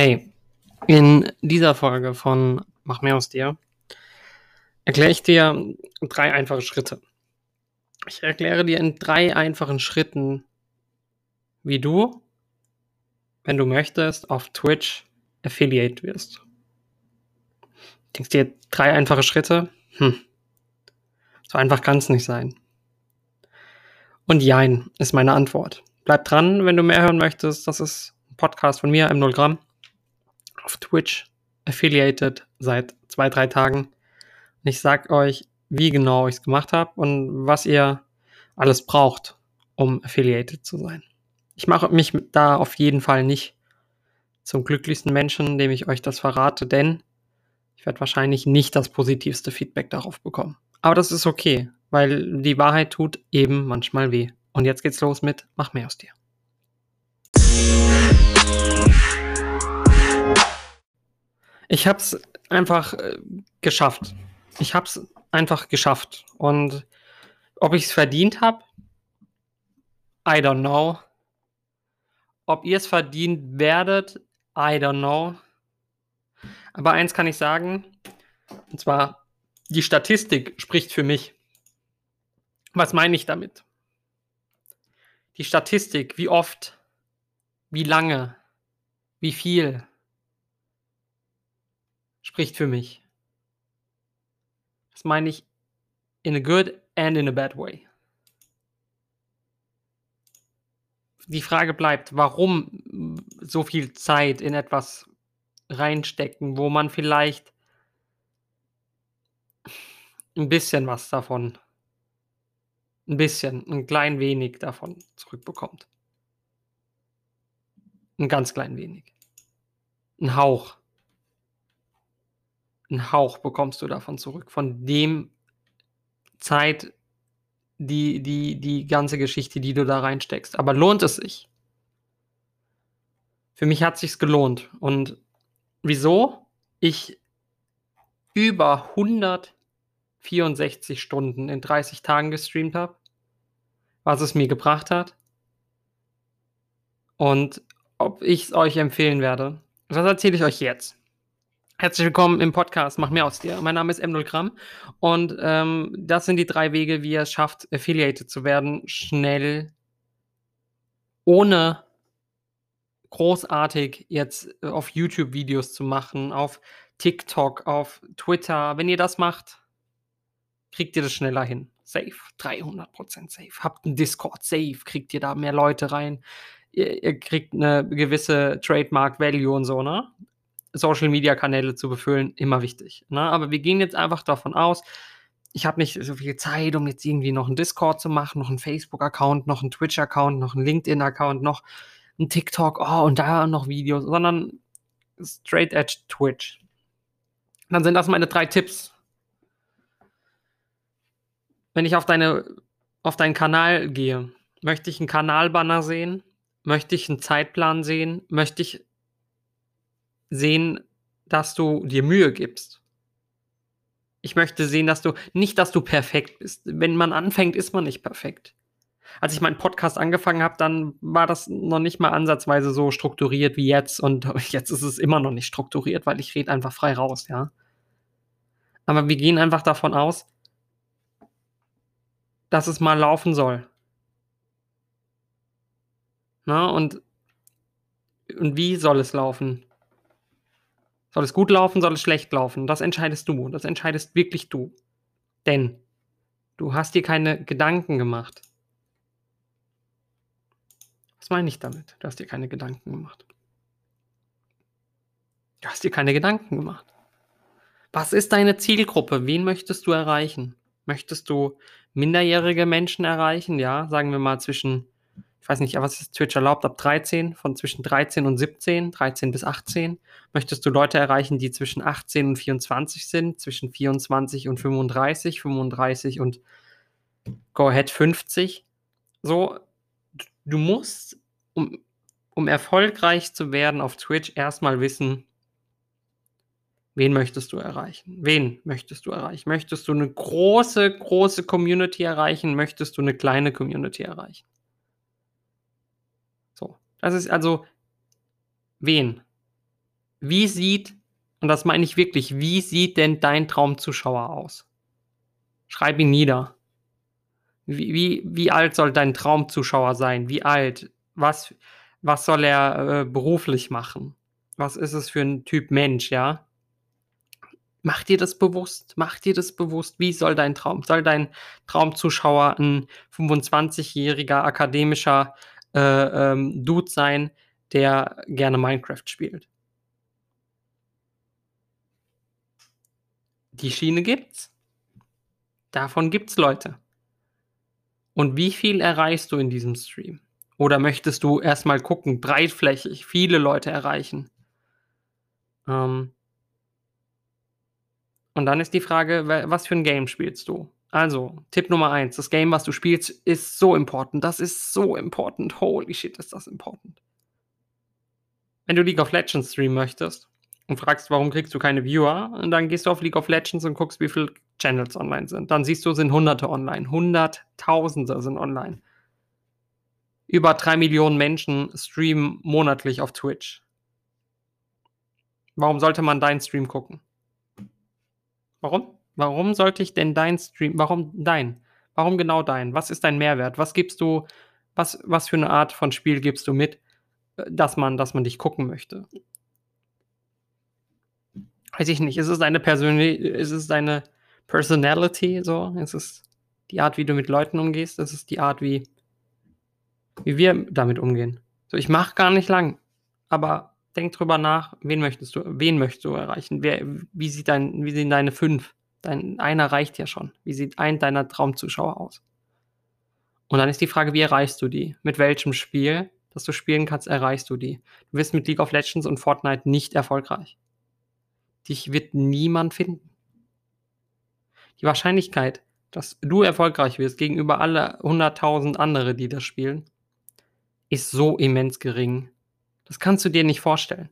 Hey, in dieser Folge von Mach mehr aus dir erkläre ich dir drei einfache Schritte. Ich erkläre dir in drei einfachen Schritten, wie du, wenn du möchtest, auf Twitch Affiliate wirst. Denkst dir drei einfache Schritte? Hm. So einfach kann es nicht sein. Und Jein ist meine Antwort. Bleib dran, wenn du mehr hören möchtest. Das ist ein Podcast von mir, M0 Gramm auf Twitch affiliated seit zwei, drei Tagen. Und ich sag euch, wie genau ich es gemacht habe und was ihr alles braucht, um affiliated zu sein. Ich mache mich da auf jeden Fall nicht zum glücklichsten Menschen, indem ich euch das verrate, denn ich werde wahrscheinlich nicht das positivste Feedback darauf bekommen. Aber das ist okay, weil die Wahrheit tut eben manchmal weh. Und jetzt geht's los mit Mach mehr aus dir. Ich habe es einfach äh, geschafft. Ich habe es einfach geschafft. Und ob ich es verdient habe, I don't know. Ob ihr es verdient werdet, I don't know. Aber eins kann ich sagen, und zwar, die Statistik spricht für mich. Was meine ich damit? Die Statistik, wie oft, wie lange, wie viel, spricht für mich. Das meine ich in a good and in a bad way. Die Frage bleibt, warum so viel Zeit in etwas reinstecken, wo man vielleicht ein bisschen was davon, ein bisschen, ein klein wenig davon zurückbekommt. Ein ganz klein wenig. Ein Hauch einen Hauch bekommst du davon zurück. Von dem Zeit, die, die, die ganze Geschichte, die du da reinsteckst. Aber lohnt es sich? Für mich hat sich's gelohnt. Und wieso? Ich über 164 Stunden in 30 Tagen gestreamt habe, was es mir gebracht hat und ob ich es euch empfehlen werde. Das erzähle ich euch jetzt. Herzlich willkommen im Podcast Mach mehr aus dir. Mein Name ist M0 Gramm und ähm, das sind die drei Wege, wie ihr es schafft, affiliated zu werden, schnell, ohne großartig jetzt äh, auf YouTube Videos zu machen, auf TikTok, auf Twitter. Wenn ihr das macht, kriegt ihr das schneller hin. Safe. 300% safe. Habt einen Discord, safe. Kriegt ihr da mehr Leute rein. Ihr, ihr kriegt eine gewisse Trademark Value und so, ne? Social-Media-Kanäle zu befüllen, immer wichtig. Ne? Aber wir gehen jetzt einfach davon aus, ich habe nicht so viel Zeit, um jetzt irgendwie noch einen Discord zu machen, noch einen Facebook-Account, noch einen Twitch-Account, noch einen LinkedIn-Account, noch einen TikTok, oh, und da noch Videos, sondern straight edge Twitch. Dann sind das meine drei Tipps. Wenn ich auf deine, auf deinen Kanal gehe, möchte ich einen Kanalbanner sehen, möchte ich einen Zeitplan sehen, möchte ich sehen, dass du dir Mühe gibst. Ich möchte sehen, dass du nicht, dass du perfekt bist. Wenn man anfängt, ist man nicht perfekt. Als ich meinen Podcast angefangen habe, dann war das noch nicht mal ansatzweise so strukturiert wie jetzt und jetzt ist es immer noch nicht strukturiert, weil ich rede einfach frei raus, ja. Aber wir gehen einfach davon aus, dass es mal laufen soll. Na, und, und wie soll es laufen? Soll es gut laufen, soll es schlecht laufen? Das entscheidest du. Das entscheidest wirklich du. Denn du hast dir keine Gedanken gemacht. Was meine ich damit? Du hast dir keine Gedanken gemacht. Du hast dir keine Gedanken gemacht. Was ist deine Zielgruppe? Wen möchtest du erreichen? Möchtest du minderjährige Menschen erreichen? Ja, sagen wir mal zwischen ich weiß nicht, was ist Twitch erlaubt, ab 13, von zwischen 13 und 17, 13 bis 18. Möchtest du Leute erreichen, die zwischen 18 und 24 sind, zwischen 24 und 35, 35 und go ahead 50? So, du musst, um, um erfolgreich zu werden auf Twitch, erstmal wissen, wen möchtest du erreichen? Wen möchtest du erreichen? Möchtest du eine große, große Community erreichen? Möchtest du eine kleine Community erreichen? Das ist also wen? Wie sieht, und das meine ich wirklich, wie sieht denn dein Traumzuschauer aus? Schreib ihn nieder. Wie, wie, wie alt soll dein Traumzuschauer sein? Wie alt? Was, was soll er äh, beruflich machen? Was ist es für ein Typ Mensch, ja? Mach dir das bewusst, mach dir das bewusst. Wie soll dein Traum, soll dein Traumzuschauer ein 25-jähriger akademischer äh, ähm, Dude sein, der gerne Minecraft spielt? Die Schiene gibt's. Davon gibt's Leute. Und wie viel erreichst du in diesem Stream? Oder möchtest du erstmal gucken, breitflächig, viele Leute erreichen? Ähm, und dann ist die Frage, was für ein Game spielst du? Also, Tipp Nummer eins: Das Game, was du spielst, ist so important. Das ist so important. Holy shit, ist das important. Wenn du League of Legends streamen möchtest und fragst, warum kriegst du keine Viewer, und dann gehst du auf League of Legends und guckst, wie viele Channels online sind. Dann siehst du, sind Hunderte online. Hunderttausende sind online. Über drei Millionen Menschen streamen monatlich auf Twitch. Warum sollte man deinen Stream gucken? Warum? Warum sollte ich denn dein Stream warum dein? Warum genau dein? Was ist dein Mehrwert? Was gibst du was was für eine Art von Spiel gibst du mit, äh, dass man dass man dich gucken möchte? Weiß ich nicht. Ist es deine Persönli ist es deine Personality so? Ist es die Art, wie du mit Leuten umgehst? Ist es die Art, wie wie wir damit umgehen? So, ich mache gar nicht lang, aber denk drüber nach, wen möchtest du, wen möchtest du erreichen? Wer, wie, sieht dein, wie sehen deine fünf? Dein, einer reicht ja schon. Wie sieht ein deiner Traumzuschauer aus? Und dann ist die Frage, wie erreichst du die? Mit welchem Spiel, das du spielen kannst, erreichst du die? Du wirst mit League of Legends und Fortnite nicht erfolgreich. Dich wird niemand finden. Die Wahrscheinlichkeit, dass du erfolgreich wirst gegenüber alle 100.000 andere, die das spielen, ist so immens gering. Das kannst du dir nicht vorstellen.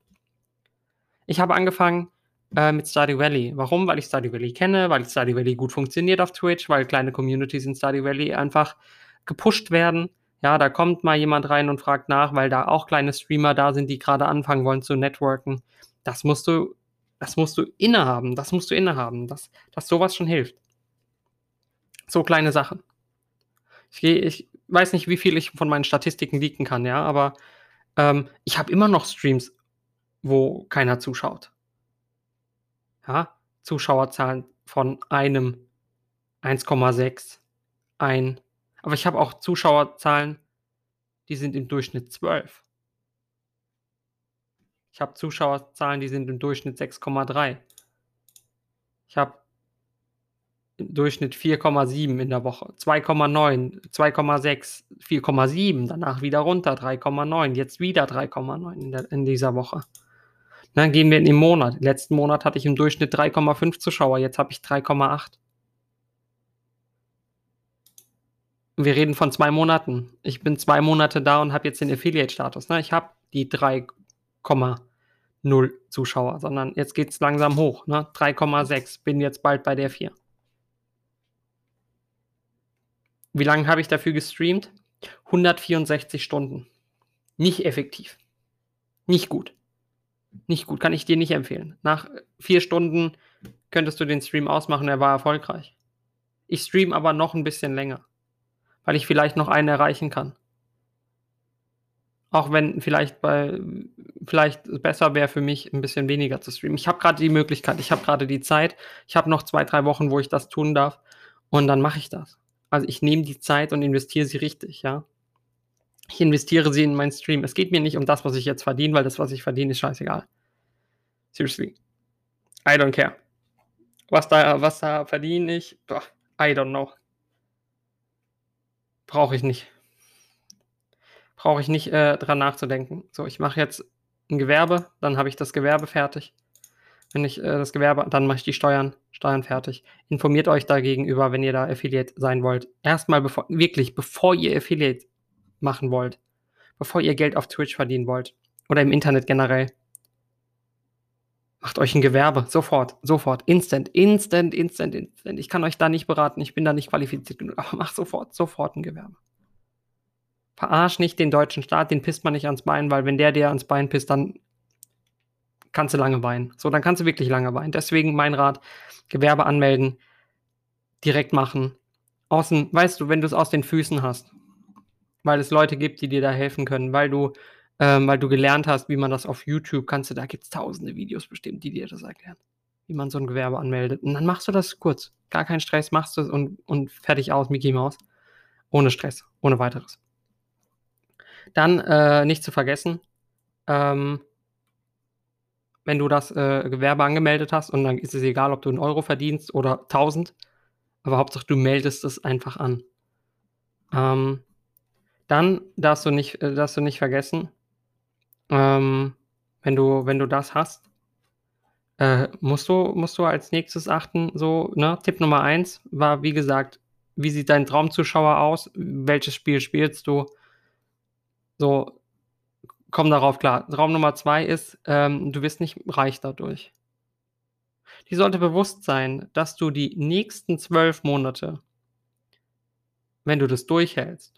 Ich habe angefangen äh, mit Stardew Valley. Warum? Weil ich Stardew Valley kenne, weil Stardew Valley gut funktioniert auf Twitch, weil kleine Communities in Stardew Valley einfach gepusht werden. Ja, da kommt mal jemand rein und fragt nach, weil da auch kleine Streamer da sind, die gerade anfangen wollen zu networken. Das musst du, das musst du innehaben. Das musst du innehaben, dass, dass sowas schon hilft. So kleine Sachen. Ich, ich weiß nicht, wie viel ich von meinen Statistiken leaken kann, ja, aber ähm, ich habe immer noch Streams, wo keiner zuschaut. Ja, Zuschauerzahlen von einem 1,6, ein. Aber ich habe auch Zuschauerzahlen, die sind im Durchschnitt 12. Ich habe Zuschauerzahlen, die sind im Durchschnitt 6,3. Ich habe im Durchschnitt 4,7 in der Woche, 2,9, 2,6, 4,7, danach wieder runter, 3,9, jetzt wieder 3,9 in, in dieser Woche. Dann gehen wir in den Monat. Letzten Monat hatte ich im Durchschnitt 3,5 Zuschauer, jetzt habe ich 3,8. Wir reden von zwei Monaten. Ich bin zwei Monate da und habe jetzt den Affiliate-Status. Ne? Ich habe die 3,0 Zuschauer, sondern jetzt geht es langsam hoch. Ne? 3,6, bin jetzt bald bei der 4. Wie lange habe ich dafür gestreamt? 164 Stunden. Nicht effektiv. Nicht gut. Nicht gut, kann ich dir nicht empfehlen. Nach vier Stunden könntest du den Stream ausmachen, er war erfolgreich. Ich stream aber noch ein bisschen länger, weil ich vielleicht noch einen erreichen kann. Auch wenn vielleicht bei vielleicht besser wäre für mich, ein bisschen weniger zu streamen. Ich habe gerade die Möglichkeit, ich habe gerade die Zeit, ich habe noch zwei, drei Wochen, wo ich das tun darf und dann mache ich das. Also ich nehme die Zeit und investiere sie richtig, ja. Ich investiere sie in meinen Stream. Es geht mir nicht um das, was ich jetzt verdiene, weil das, was ich verdiene, ist scheißegal. Seriously. I don't care. Was da, was da verdiene ich, I don't know. Brauche ich nicht. Brauche ich nicht äh, dran nachzudenken. So, ich mache jetzt ein Gewerbe, dann habe ich das Gewerbe fertig wenn ich äh, das Gewerbe, dann mache ich die Steuern, Steuern fertig. Informiert euch da gegenüber, wenn ihr da Affiliate sein wollt. Erstmal bevor, wirklich, bevor ihr Affiliate machen wollt, bevor ihr Geld auf Twitch verdienen wollt oder im Internet generell. Macht euch ein Gewerbe, sofort, sofort, instant, instant, instant, instant. Ich kann euch da nicht beraten, ich bin da nicht qualifiziert genug, aber macht sofort, sofort ein Gewerbe. Verarsch nicht den deutschen Staat, den pisst man nicht ans Bein, weil wenn der dir ans Bein pisst, dann kannst du lange weinen. So, dann kannst du wirklich lange weinen. Deswegen mein Rat, Gewerbe anmelden, direkt machen. Außen, weißt du, wenn du es aus den Füßen hast, weil es Leute gibt, die dir da helfen können, weil du, ähm, weil du gelernt hast, wie man das auf YouTube kannst du, da gibt es tausende Videos bestimmt, die dir das erklären, wie man so ein Gewerbe anmeldet. Und dann machst du das kurz. Gar keinen Stress, machst du es und, und fertig aus, Mickey Maus. Ohne Stress, ohne weiteres. Dann äh, nicht zu vergessen, ähm, wenn du das äh, Gewerbe angemeldet hast und dann ist es egal, ob du einen Euro verdienst oder 1000, aber Hauptsache du meldest es einfach an. Ähm, dann darfst du nicht, äh, darfst du nicht vergessen, ähm, wenn, du, wenn du das hast, äh, musst, du, musst du als nächstes achten, so, ne? Tipp Nummer eins war, wie gesagt, wie sieht dein Traumzuschauer aus? Welches Spiel spielst du? So, komm darauf klar. Traum Nummer zwei ist, ähm, du wirst nicht reich dadurch. Die sollte bewusst sein, dass du die nächsten zwölf Monate, wenn du das durchhältst,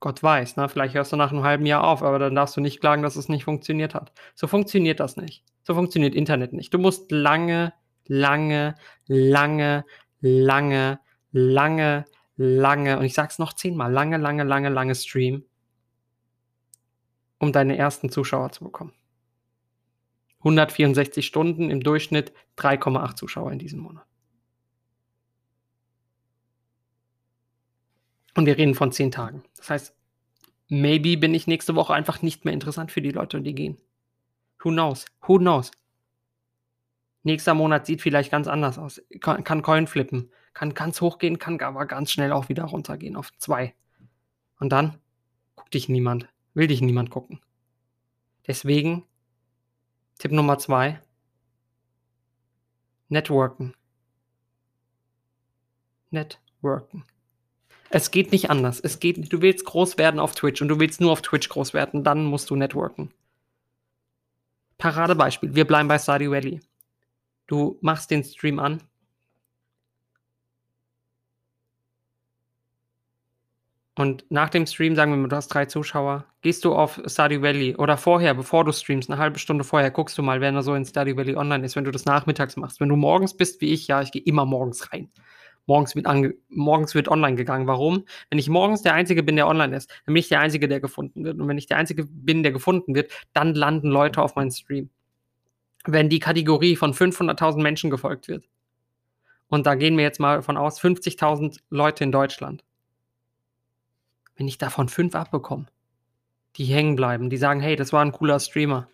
Gott weiß, ne, vielleicht hörst du nach einem halben Jahr auf, aber dann darfst du nicht klagen, dass es nicht funktioniert hat. So funktioniert das nicht. So funktioniert Internet nicht. Du musst lange, lange, lange, lange, lange, lange, und ich sag's noch zehnmal, lange, lange, lange, lange streamen, um deine ersten Zuschauer zu bekommen. 164 Stunden im Durchschnitt, 3,8 Zuschauer in diesem Monat. Und wir reden von 10 Tagen. Das heißt, maybe bin ich nächste Woche einfach nicht mehr interessant für die Leute, die gehen. Who knows? Who knows? Nächster Monat sieht vielleicht ganz anders aus. Kann, kann Coin flippen. Kann ganz hoch gehen, kann aber ganz schnell auch wieder runtergehen auf 2. Und dann guckt dich niemand. Will dich niemand gucken. Deswegen Tipp Nummer zwei. Networken. Networken. Es geht nicht anders. Es geht, du willst groß werden auf Twitch und du willst nur auf Twitch groß werden, dann musst du networken. Paradebeispiel, wir bleiben bei Stardew Valley. Du machst den Stream an, Und nach dem Stream, sagen wir mal, du hast drei Zuschauer, gehst du auf Stardew Valley oder vorher, bevor du streamst, eine halbe Stunde vorher, guckst du mal, wenn er so in Stardew Valley online ist, wenn du das nachmittags machst. Wenn du morgens bist, wie ich, ja, ich gehe immer morgens rein. Morgens wird, ange morgens wird online gegangen. Warum? Wenn ich morgens der Einzige bin, der online ist, dann bin ich der Einzige, der gefunden wird. Und wenn ich der Einzige bin, der gefunden wird, dann landen Leute auf meinen Stream. Wenn die Kategorie von 500.000 Menschen gefolgt wird. Und da gehen wir jetzt mal von aus, 50.000 Leute in Deutschland wenn ich davon fünf abbekomme, die hängen bleiben, die sagen, hey, das war ein cooler Streamer.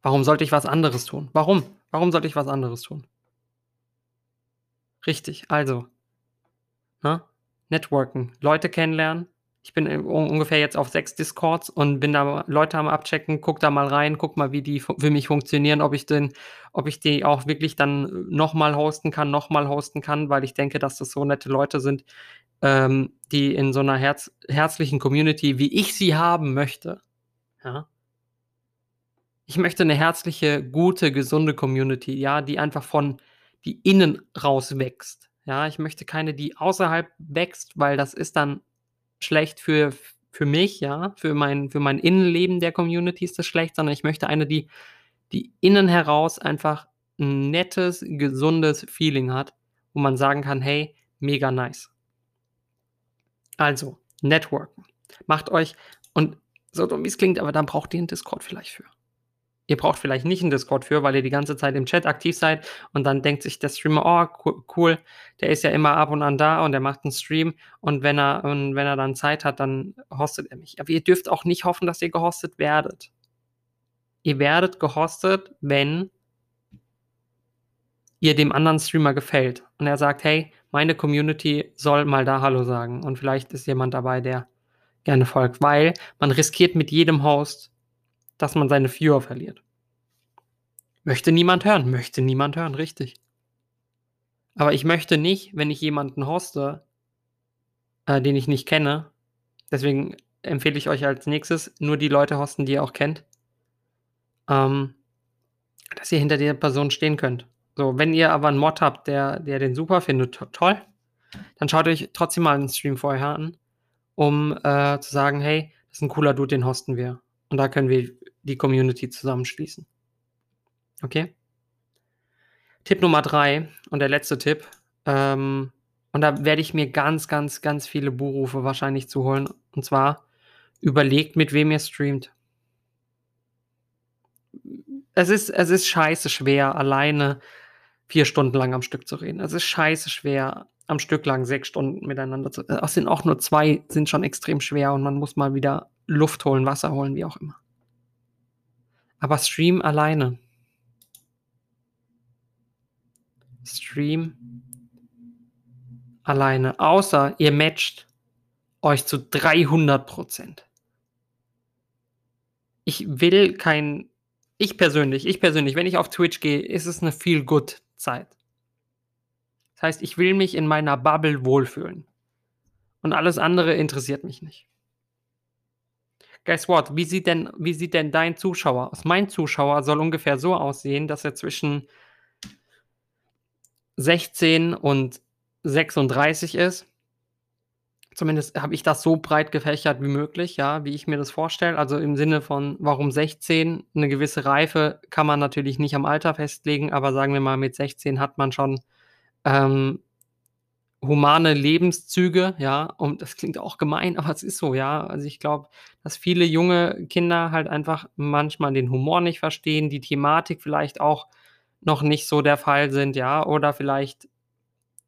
Warum sollte ich was anderes tun? Warum? Warum sollte ich was anderes tun? Richtig, also, ne? Networken, Leute kennenlernen. Ich bin ungefähr jetzt auf sechs Discords und bin da Leute am Abchecken, guck da mal rein, guck mal, wie die für mich funktionieren, ob ich den, ob ich die auch wirklich dann nochmal hosten kann, nochmal hosten kann, weil ich denke, dass das so nette Leute sind, ähm, die in so einer herz herzlichen Community, wie ich sie haben möchte, ja. Ich möchte eine herzliche, gute, gesunde Community, ja, die einfach von die innen raus wächst. Ja, ich möchte keine, die außerhalb wächst, weil das ist dann schlecht für, für mich, ja, für mein, für mein Innenleben der Community ist das schlecht, sondern ich möchte eine, die, die innen heraus einfach ein nettes, gesundes Feeling hat, wo man sagen kann, hey, mega nice. Also, Networken. Macht euch, und so dumm wie es klingt, aber dann braucht ihr einen Discord vielleicht für. Ihr braucht vielleicht nicht einen Discord für, weil ihr die ganze Zeit im Chat aktiv seid und dann denkt sich der Streamer, oh, cool, der ist ja immer ab und an da und der macht einen Stream und wenn er, und wenn er dann Zeit hat, dann hostet er mich. Aber ihr dürft auch nicht hoffen, dass ihr gehostet werdet. Ihr werdet gehostet, wenn ihr dem anderen Streamer gefällt und er sagt, hey, meine Community soll mal da Hallo sagen. Und vielleicht ist jemand dabei, der gerne folgt, weil man riskiert mit jedem Host, dass man seine Viewer verliert. Möchte niemand hören, möchte niemand hören, richtig. Aber ich möchte nicht, wenn ich jemanden hoste, äh, den ich nicht kenne, deswegen empfehle ich euch als nächstes nur die Leute hosten, die ihr auch kennt, ähm, dass ihr hinter der Person stehen könnt. So, wenn ihr aber einen Mod habt, der, der den super findet, to toll, dann schaut euch trotzdem mal einen Stream vorher an, um äh, zu sagen, hey, das ist ein cooler Dude, den hosten wir. Und da können wir die Community zusammenschließen. Okay? Tipp Nummer drei und der letzte Tipp. Ähm, und da werde ich mir ganz, ganz, ganz viele Buchrufe wahrscheinlich zu holen. Und zwar, überlegt, mit wem ihr streamt. Es ist, es ist scheiße schwer, alleine vier Stunden lang am Stück zu reden. Es ist scheiße schwer, am Stück lang sechs Stunden miteinander zu. reden. Es sind auch nur zwei, sind schon extrem schwer und man muss mal wieder Luft holen, Wasser holen, wie auch immer. Aber Stream alleine. Stream alleine. Außer ihr matcht euch zu 300 Prozent. Ich will kein, ich persönlich, ich persönlich, wenn ich auf Twitch gehe, ist es eine feel good Zeit. Das heißt, ich will mich in meiner Bubble wohlfühlen. Und alles andere interessiert mich nicht. Guess what? Wie sieht denn, wie sieht denn dein Zuschauer aus? Mein Zuschauer soll ungefähr so aussehen, dass er zwischen 16 und 36 ist. Zumindest habe ich das so breit gefächert wie möglich, ja, wie ich mir das vorstelle. Also im Sinne von, warum 16? Eine gewisse Reife kann man natürlich nicht am Alter festlegen, aber sagen wir mal, mit 16 hat man schon ähm, humane Lebenszüge, ja, und das klingt auch gemein, aber es ist so, ja. Also ich glaube, dass viele junge Kinder halt einfach manchmal den Humor nicht verstehen, die Thematik vielleicht auch noch nicht so der Fall sind, ja, oder vielleicht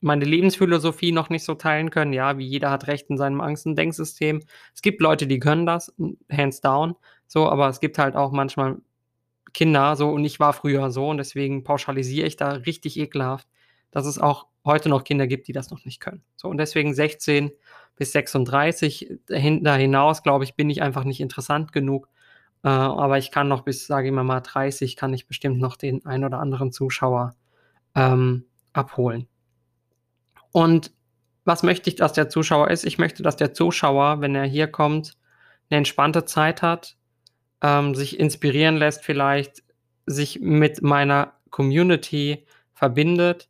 meine Lebensphilosophie noch nicht so teilen können, ja, wie jeder hat Recht in seinem Angst- und Denksystem. Es gibt Leute, die können das, hands down, so, aber es gibt halt auch manchmal Kinder, so, und ich war früher so, und deswegen pauschalisiere ich da richtig ekelhaft, dass es auch heute noch Kinder gibt, die das noch nicht können. So, und deswegen 16 bis 36, da hinaus, glaube ich, bin ich einfach nicht interessant genug. Äh, aber ich kann noch bis, sage ich mal, mal 30, kann ich bestimmt noch den ein oder anderen Zuschauer ähm, abholen. Und was möchte ich, dass der Zuschauer ist? Ich möchte, dass der Zuschauer, wenn er hier kommt, eine entspannte Zeit hat, ähm, sich inspirieren lässt vielleicht, sich mit meiner Community verbindet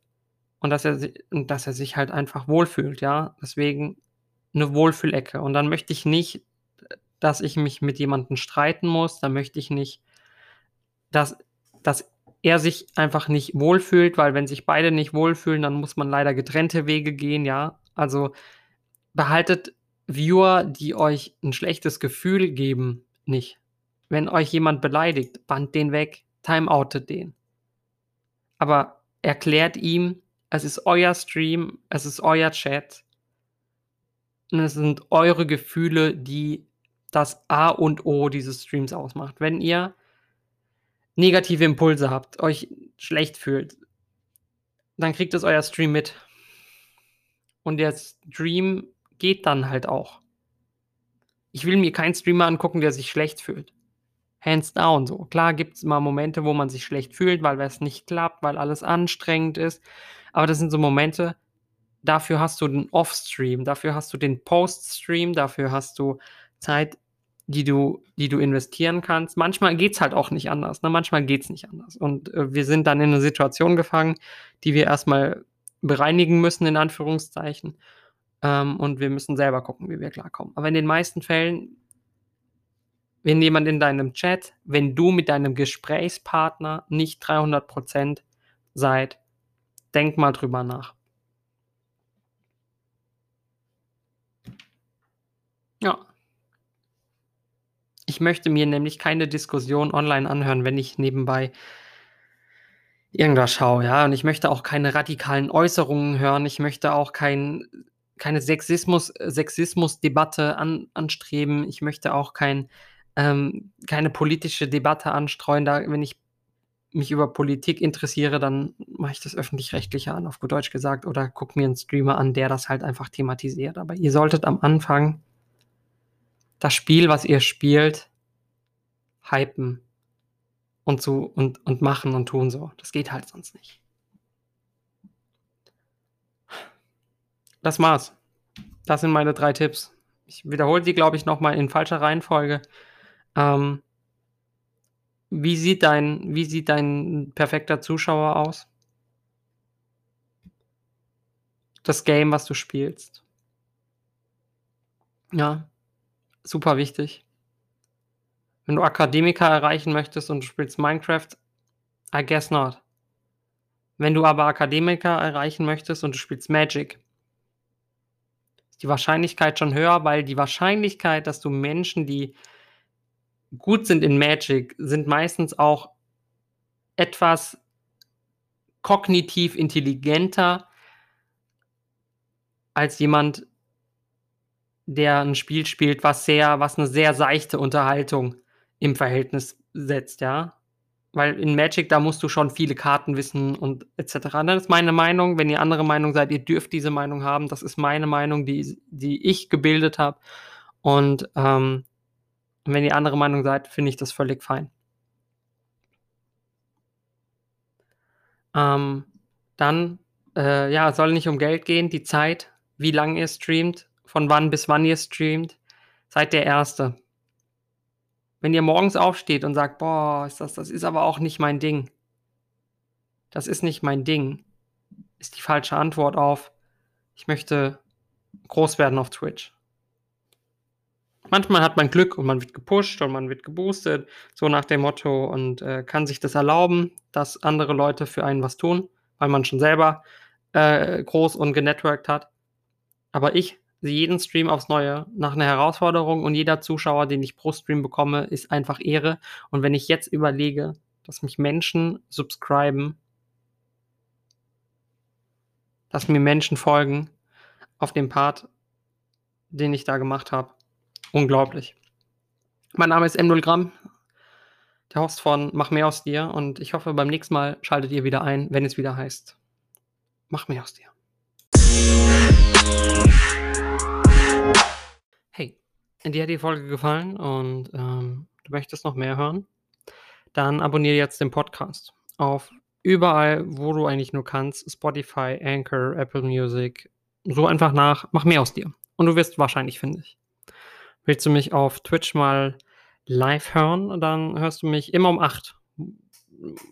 und dass er, dass er sich halt einfach wohlfühlt, ja. Deswegen eine Wohlfühlecke. Und dann möchte ich nicht, dass ich mich mit jemandem streiten muss. Dann möchte ich nicht, dass, dass er sich einfach nicht wohlfühlt, weil wenn sich beide nicht wohlfühlen, dann muss man leider getrennte Wege gehen, ja. Also behaltet Viewer, die euch ein schlechtes Gefühl geben, nicht. Wenn euch jemand beleidigt, band den weg, timeoutet den. Aber erklärt ihm, es ist euer Stream, es ist euer Chat. Und es sind eure Gefühle, die das A und O dieses Streams ausmacht. Wenn ihr negative Impulse habt, euch schlecht fühlt, dann kriegt es euer Stream mit. Und der Stream geht dann halt auch. Ich will mir keinen Streamer angucken, der sich schlecht fühlt. Hands down so. Klar gibt es mal Momente, wo man sich schlecht fühlt, weil es nicht klappt, weil alles anstrengend ist. Aber das sind so Momente, dafür hast du den Off-Stream, dafür hast du den Post-Stream, dafür hast du Zeit, die du, die du investieren kannst. Manchmal geht es halt auch nicht anders. Ne? Manchmal geht es nicht anders. Und äh, wir sind dann in eine Situation gefangen, die wir erstmal bereinigen müssen, in Anführungszeichen. Ähm, und wir müssen selber gucken, wie wir klarkommen. Aber in den meisten Fällen, wenn jemand in deinem Chat, wenn du mit deinem Gesprächspartner nicht 300% seid, Denk mal drüber nach. Ja. Ich möchte mir nämlich keine Diskussion online anhören, wenn ich nebenbei irgendwas schaue, ja. Und ich möchte auch keine radikalen Äußerungen hören. Ich möchte auch kein, keine Sexismus, Sexismus-Debatte an, anstreben. Ich möchte auch kein, ähm, keine politische Debatte anstreuen. Da, wenn ich mich über Politik interessiere, dann mache ich das öffentlich-rechtliche an, auf gut Deutsch gesagt, oder gucke mir einen Streamer an, der das halt einfach thematisiert. Aber ihr solltet am Anfang das Spiel, was ihr spielt, hypen und so und, und machen und tun so. Das geht halt sonst nicht. Das war's. Das sind meine drei Tipps. Ich wiederhole sie, glaube ich, nochmal in falscher Reihenfolge. Ähm, wie sieht dein wie sieht dein perfekter Zuschauer aus? Das Game, was du spielst. Ja, super wichtig. Wenn du Akademiker erreichen möchtest und du spielst Minecraft, I guess not. Wenn du aber Akademiker erreichen möchtest und du spielst Magic, ist die Wahrscheinlichkeit schon höher, weil die Wahrscheinlichkeit, dass du Menschen, die gut sind in Magic, sind meistens auch etwas kognitiv intelligenter als jemand, der ein Spiel spielt, was sehr was eine sehr seichte Unterhaltung im Verhältnis setzt, ja? Weil in Magic, da musst du schon viele Karten wissen und et cetera. Das ist meine Meinung. Wenn ihr andere Meinung seid, ihr dürft diese Meinung haben. Das ist meine Meinung, die die ich gebildet habe. Und, ähm, wenn ihr andere Meinung seid, finde ich das völlig fein. Ähm, dann, äh, ja, soll nicht um Geld gehen, die Zeit, wie lang ihr streamt, von wann bis wann ihr streamt. Seid der Erste. Wenn ihr morgens aufsteht und sagt: „Boah, ist das das ist aber auch nicht mein Ding.“ Das ist nicht mein Ding, ist die falsche Antwort auf: „Ich möchte groß werden auf Twitch.“ Manchmal hat man Glück und man wird gepusht und man wird geboostet, so nach dem Motto und, äh, kann sich das erlauben, dass andere Leute für einen was tun, weil man schon selber, äh, groß und genetworked hat. Aber ich sehe jeden Stream aufs Neue nach 'ner Herausforderung und jeder Zuschauer, den ich pro Stream bekomme, ist einfach Ehre. Und wenn ich jetzt überlege, dass mich Menschen subscriben dass mir Menschen folgen auf dem Part, den ich da gemacht habe. Unglaublich. Mein Name ist M0 Gramm, der Host von Mach mehr aus dir und ich hoffe, beim nächsten Mal schaltet ihr wieder ein, wenn es wieder heißt: Mach mehr aus dir. Hey, dir hat die Folge gefallen und, ähm, du möchtest noch mehr hören? Dann abonniere jetzt den Podcast auf überall, wo du eigentlich nur kannst, Spotify, Anchor, Apple Music. So einfach nach Mach mehr aus dir und du wirst wahrscheinlich fündig. Willst du mich auf Twitch mal live hören, dann hörst du mich immer um 8.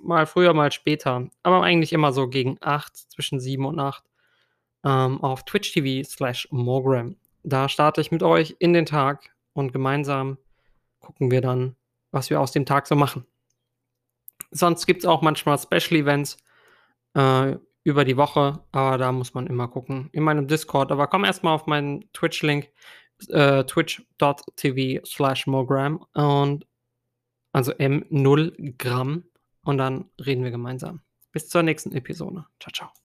Mal früher, mal später, aber eigentlich immer so gegen 8, zwischen 7 und 8, ähm, auf Twitch TV/mogram. Da starte ich mit euch in den Tag und gemeinsam gucken wir dann, was wir aus dem Tag so machen. Sonst gibt's auch manchmal Special Events, äh, über die Woche, aber da muss man immer gucken in meinem Discord. Aber komm erst mal auf meinen Twitch-Link, äh, twitch.tv/mogram und also M0 Gramm und dann reden wir gemeinsam. Bis zur nächsten Episode. Ciao, ciao.